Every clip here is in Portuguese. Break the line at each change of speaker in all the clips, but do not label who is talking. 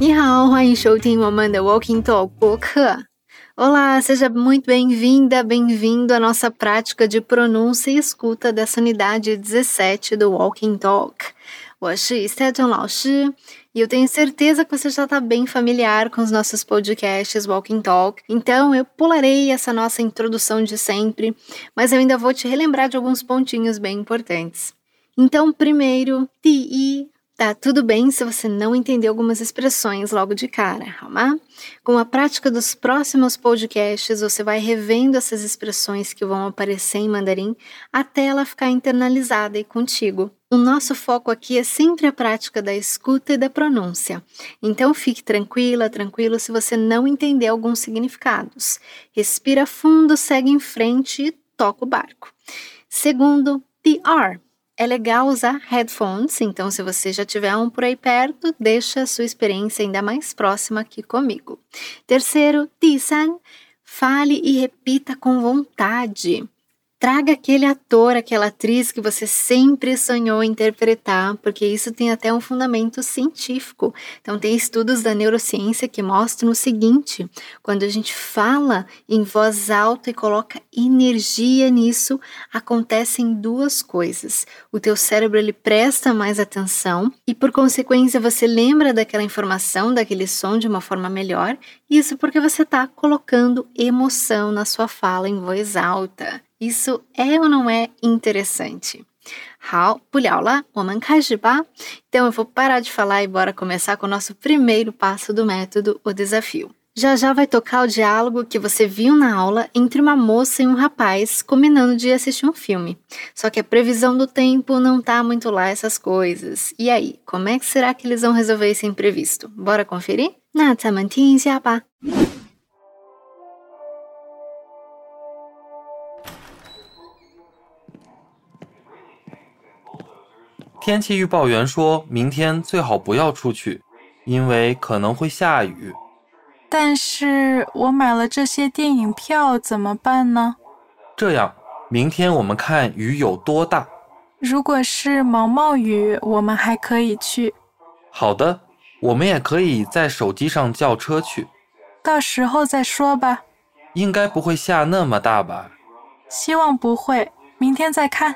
你好，欢迎收听我们的 Walking Talk 播客。Olá, seja muito bem-vinda, bem-vindo à nossa prática de pronúncia e escuta dessa unidade 17 do Walking Talk. 我是 Esteton 老师，e eu tenho certeza que você já está bem familiar com os nossos podcasts Walking Talk, então eu pularei essa nossa introdução de sempre, mas eu ainda vou te relembrar de alguns pontinhos bem importantes. Então, primeiro, ti Tá tudo bem se você não entender algumas expressões logo de cara, alma? Com a prática dos próximos podcasts, você vai revendo essas expressões que vão aparecer em mandarim até ela ficar internalizada e contigo. O nosso foco aqui é sempre a prática da escuta e da pronúncia. Então fique tranquila, tranquilo se você não entender alguns significados. Respira fundo, segue em frente e toca o barco. Segundo, PR é legal usar headphones, então se você já tiver um por aí perto, deixa a sua experiência ainda mais próxima aqui comigo. Terceiro, Tisan, fale e repita com vontade. Traga aquele ator, aquela atriz que você sempre sonhou interpretar, porque isso tem até um fundamento científico. Então, tem estudos da neurociência que mostram o seguinte: quando a gente fala em voz alta e coloca energia nisso, acontecem duas coisas. O teu cérebro ele presta mais atenção e, por consequência, você lembra daquela informação, daquele som de uma forma melhor. Isso porque você está colocando emoção na sua fala em voz alta Isso é ou não é interessante? 好，不聊了，我们开始吧。Então eu vou parar de falar e bora começar com o nosso primeiro passo do método, o desafio. Já já vai tocar o diálogo que você viu na aula entre uma moça e um rapaz combinando de assistir um filme. Só que a previsão do tempo não tá muito lá essas coisas. E aí, como é que será que eles vão resolver esse imprevisto? Bora conferir? 那咱们听一下吧。
天气预报员说明天最好不要出去，因为可能会下雨。
但是我买了这些电影票，怎么办呢？
这样，明天我们看雨有多大。
如果是毛毛雨，我们还可以去。
好的，我们也可以在手机上叫车去。
到时候再说吧。
应该不会下那么大吧？
希望不会，明天再看。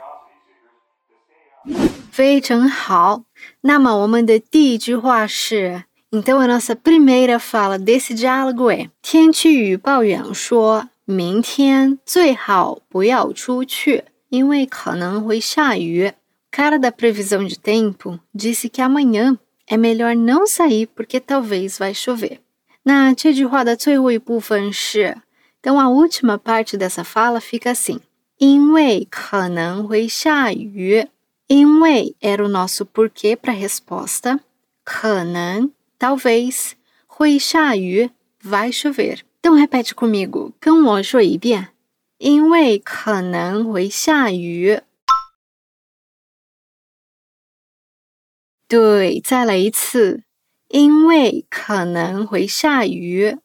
非常好。那么我们的第一句话是，então a nossa primeira fala desse diálogo é 天气预报员说明天最好不要出去，因为可能会下雨。Cara da previsão de tempo disse que amanhã é melhor não sair porque talvez vai chover. 那这句话的最后一部分是，então a última parte dessa fala fica assim，因为可能会下雨。 因为 era o nosso porquê para a resposta. 可能 talvez 会下雨 vai chover. Então repete comigo, 跟我说一遍。因为可能会下雨。对，再来一次。因为可能会下雨。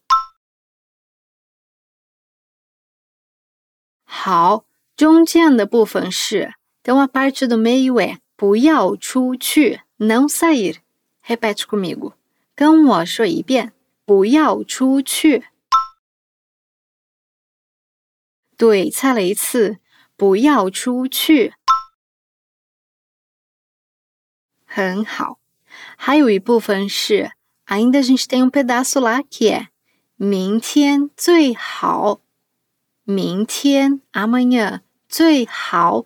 好，中间的部分是。então a parte do meio é 不要出去, não sair. Repete comigo. 跟我说一遍，不要出去。对，再来一次，不要出去。很好。还有一部分是，ainda a gente tem um pedaço lá que é 明天最好。明天，amanhã 最好。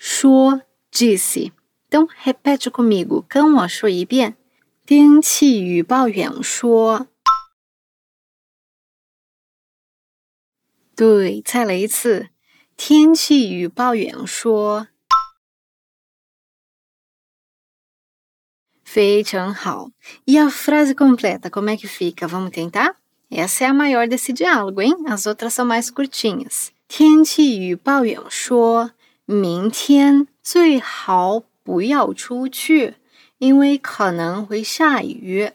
说 disse. Então repete comigo，跟我说一遍。天气预报员说。对，再来一次。天气预报员说。 非常好。E a frase completa, como é que fica? Vamos tentar? Essa é a maior desse diálogo, hein? As outras são mais curtinhas. 天气预报员说， 明天最好不要出去，因为可能会下雨。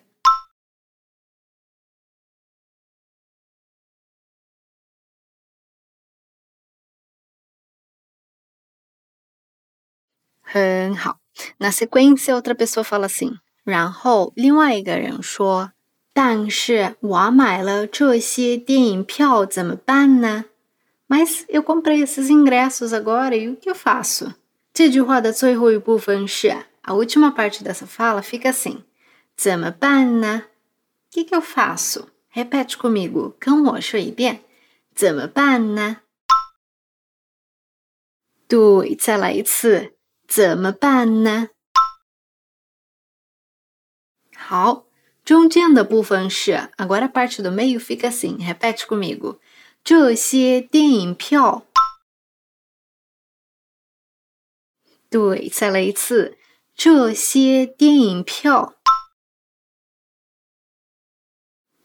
很好。Na sequência, outra pessoa fala assim，然后另外一个人说：“但是我买了这些电影票怎么办呢 ？”Mas eu comprei esses ingressos agora e o que eu faço? 这句话的最后一部分是 a última parte dessa fala fica assim: 怎么办呢？o que, que eu faço? Repete comigo，跟我说一遍，怎么办呢？对，再来一次。怎么办呢？好，中间的部分是 agora a parte do meio fica assim. Repete comigo. 这些电影票。对，再来一次。这些电影票。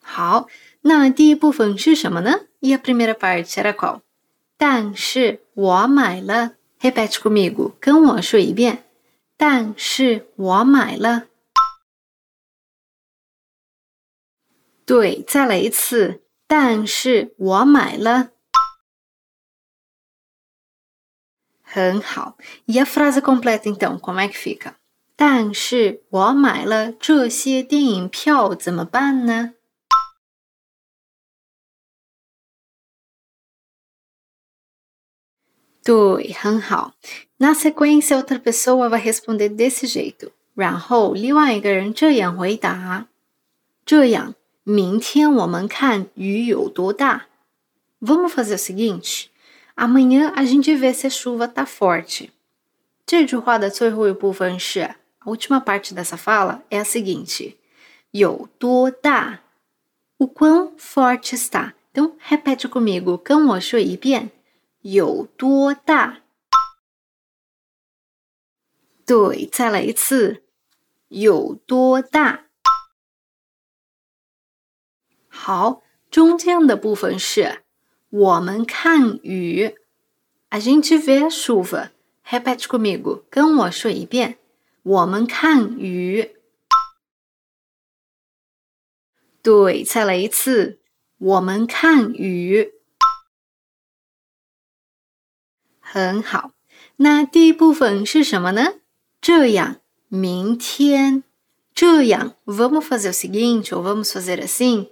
好，那第一部分是什么呢？E primeira parte era qual？但是我买了。Repete comigo，跟我说一遍。但是我买了。对，再来一次。但是我买了。很好。E a frase completa então como é que fica？但是我买了这些电影票怎么办呢？对，很好。Na sequência, outra pessoa vai responder desse jeito. 然后另外一个人这样回答：这样，明天我们看雨有多大。Vamos fazer o seguinte: amanhã a gente vê se a chuva tá forte. 这句话的最后一部分是 a última parte dessa fala é a seguinte: 有多大？O quão forte está? Então repete comigo, 跟我说一遍。有多大？对，再来一次，有多大？ 好，中间的部分是我们看雨。A gente vê a chuva. Repete comigo，跟我说一遍。我们看雨。对，再来一次，我们看雨。很好，那第一部分是什么呢？这样，明天，这样，vamos fazer o seguinte ou vamos fazer assim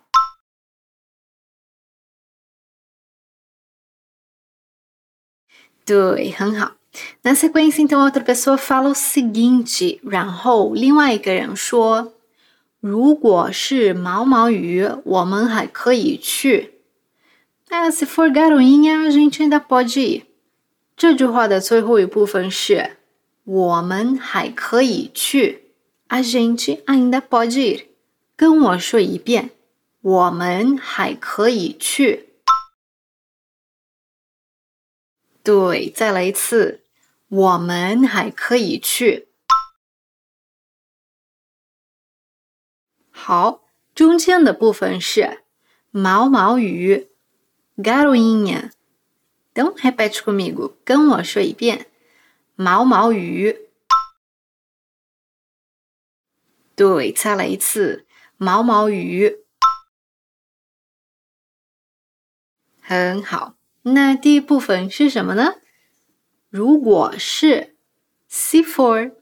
对，很好。Na sequência, então, outra pessoa fala o seguinte，然后另外一个人说：“如果是毛毛雨，我们还可以去。”Ah, se for garoinha, a gente ainda pode ir. 这句话的最后一部分是我们还可以去。A gente ainda pode ir。跟我说一遍，我们还可以去。对，再来一次，我们还可以去。好，中间的部分是毛毛雨，garoinha。então repete comigo，跟我说一遍，毛毛雨。对，再来一次，毛毛雨。很好，那第一部分是什么呢？如果是，se for，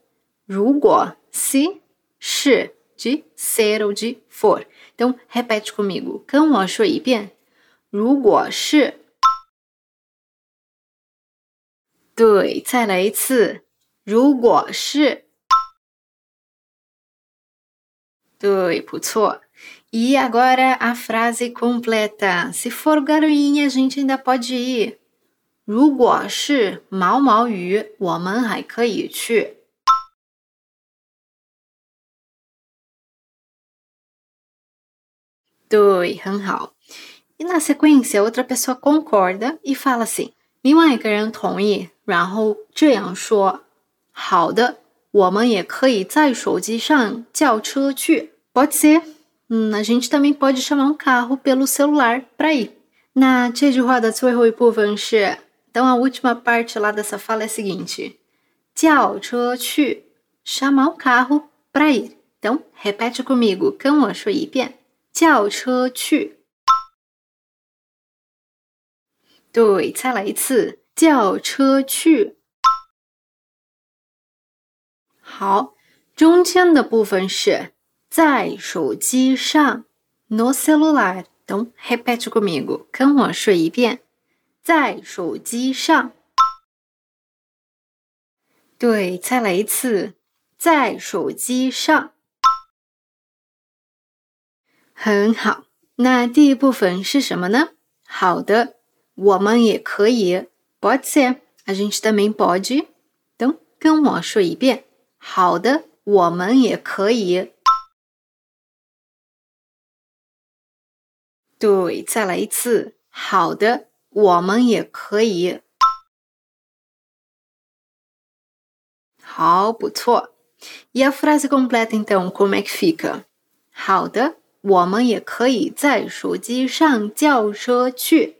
如果 se 是 de ser ou de for，então repete comigo，跟我说一遍，如果是。对，再来一次。如果是对，不错。E agora a frase completa. Se for garoinha, a gente ainda pode ir. 如果是毛毛雨，我们还可以去。对，很好。E na sequência, outra pessoa concorda e fala assim：另外一个人同意，然后这样说：“好的，我们也可以在手机上叫车去。” Pode ser. Hum, a gente também pode chamar um carro pelo celular para ir. Na 这句话的最后一部分是，então a última parte lá dessa fala é a seguinte: 叫车去，chamar um carro para ir. Então, repete comigo, 跟我说一遍。叫车去。对，再来一次，叫车去。好，中间的部分是 在手机上，no celular。懂？Repete comigo，跟我说一遍，在手机上。对，再来一次，在手机上。很好，那第一部分是什么呢？好的，我们也可以。Pode ser. A gente também pode. Então, 跟我说一遍。好的，我们也可以。对，再来一次。好的，我们也可以。好，不错。E a frase completa então como é que fica？好的。我们也可以在手机上叫车去。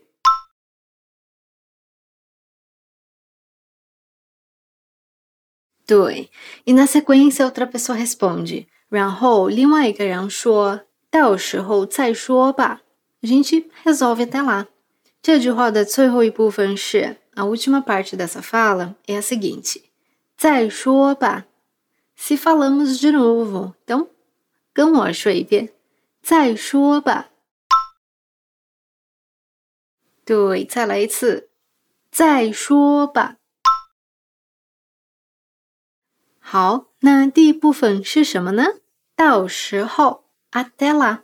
对，e na sequência outra pessoa responde，然后另外一个人说：“到时候再说吧。” A gente resolve até lá。这句话的最后一部分是 a última parte dessa fala é a seguinte: 再说吧。Se falamos de novo，então 跟我说一遍。再说吧。对，再来一次。再说吧。好，那第一部分是什么呢？到时候，até lá。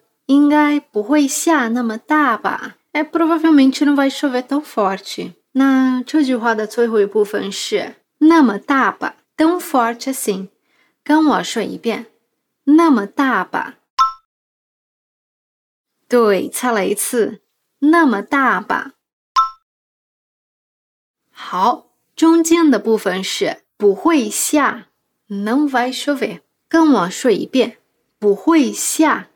应该不会下那么大吧？É provavelmente não vai chover tão forte。那这句话的最后一部分是那么大吧？Tão forte assim。跟我说一遍，那么大吧。对，再来一次，那么大吧？好，中间的部分是不会下，não vai chover。跟我说一遍，不会下。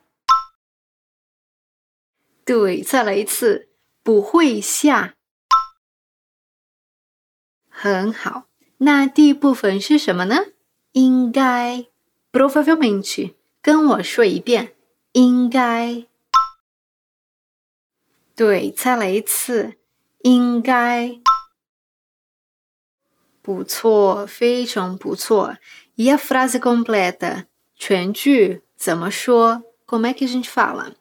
对，再来一次，不会下。很好，那第一部分是什么呢？应该，provavelmente。跟我说一遍，应该。对，再来一次，应该不错，非常不错。E a frase completa，全句怎么说？Como é que a gente fala？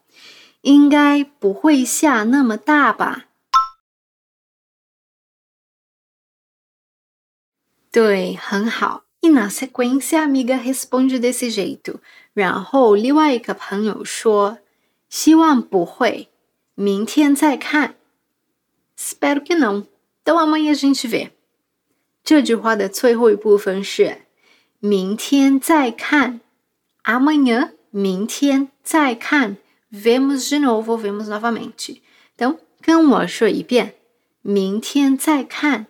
应该不会下那么大吧？对，很好。E na sequência, a amiga responde desse jeito。然后另外一个朋友说，希望不会。明天再看。Espero que não. Então amanhã a gente vê. 这句话的最后一部分是明天再看。Amanhã, 明天再看。Vemos de novo, vemos novamente. Então, 跟我说一遍，明天再看。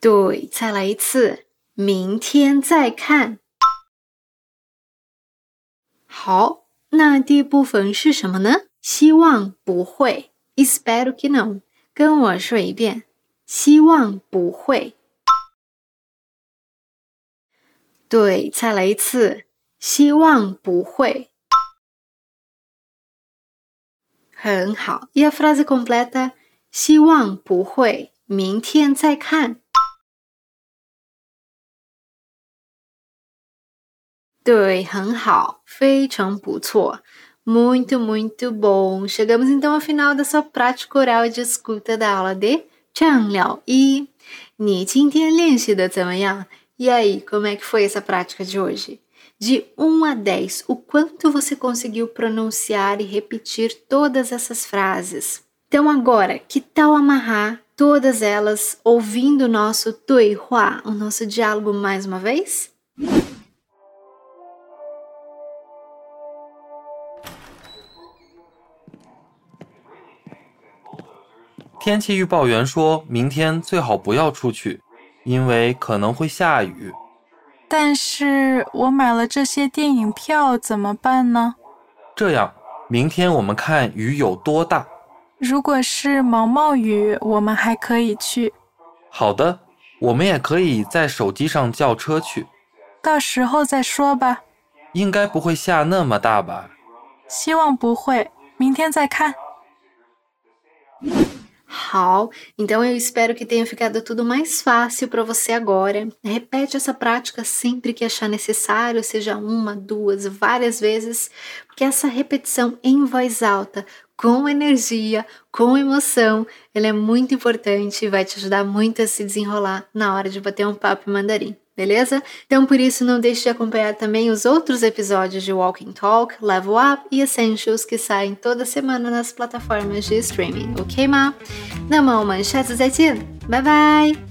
对，再来一次，明天再看。好。那第一部分是什么呢？希望不会。Espero que não。跟我说一遍，希望不会。对，再来一次，希望不会。很好，e a frase completa？希望不会，明天再看。对，很好，非常不错。Muito, muito bom. Chegamos então ao final da sua prática oral e de escuta da aula de 酱料一。你今天练习的怎么样？E aí, como é que foi essa prática de hoje? De 1 a 10, o quanto você conseguiu pronunciar e repetir todas essas frases? Então agora, que tal amarrar todas elas ouvindo o nosso 对话, o nosso diálogo mais uma vez?
天气预报员说明天最好不要出去，因为可能会下雨。
但是我买了这些电影票，怎么办呢？
这样，明天我们看雨有多大。
如果是毛毛雨，我们还可以去。
好的，我们也可以在手机上叫车去。
到时候再说吧。
应该不会下那么大吧？
希望不会，明天再看。
Hall. Então eu espero que tenha ficado tudo mais fácil para você agora. Repete essa prática sempre que achar necessário, seja uma, duas, várias vezes, porque essa repetição em voz alta, com energia, com emoção, ela é muito importante e vai te ajudar muito a se desenrolar na hora de bater um papo em mandarim beleza? Então por isso não deixe de acompanhar também os outros episódios de Walking Talk, Level Up e Essentials que saem toda semana nas plataformas de streaming, ok, Ma? Na mão, manchete, Bye bye!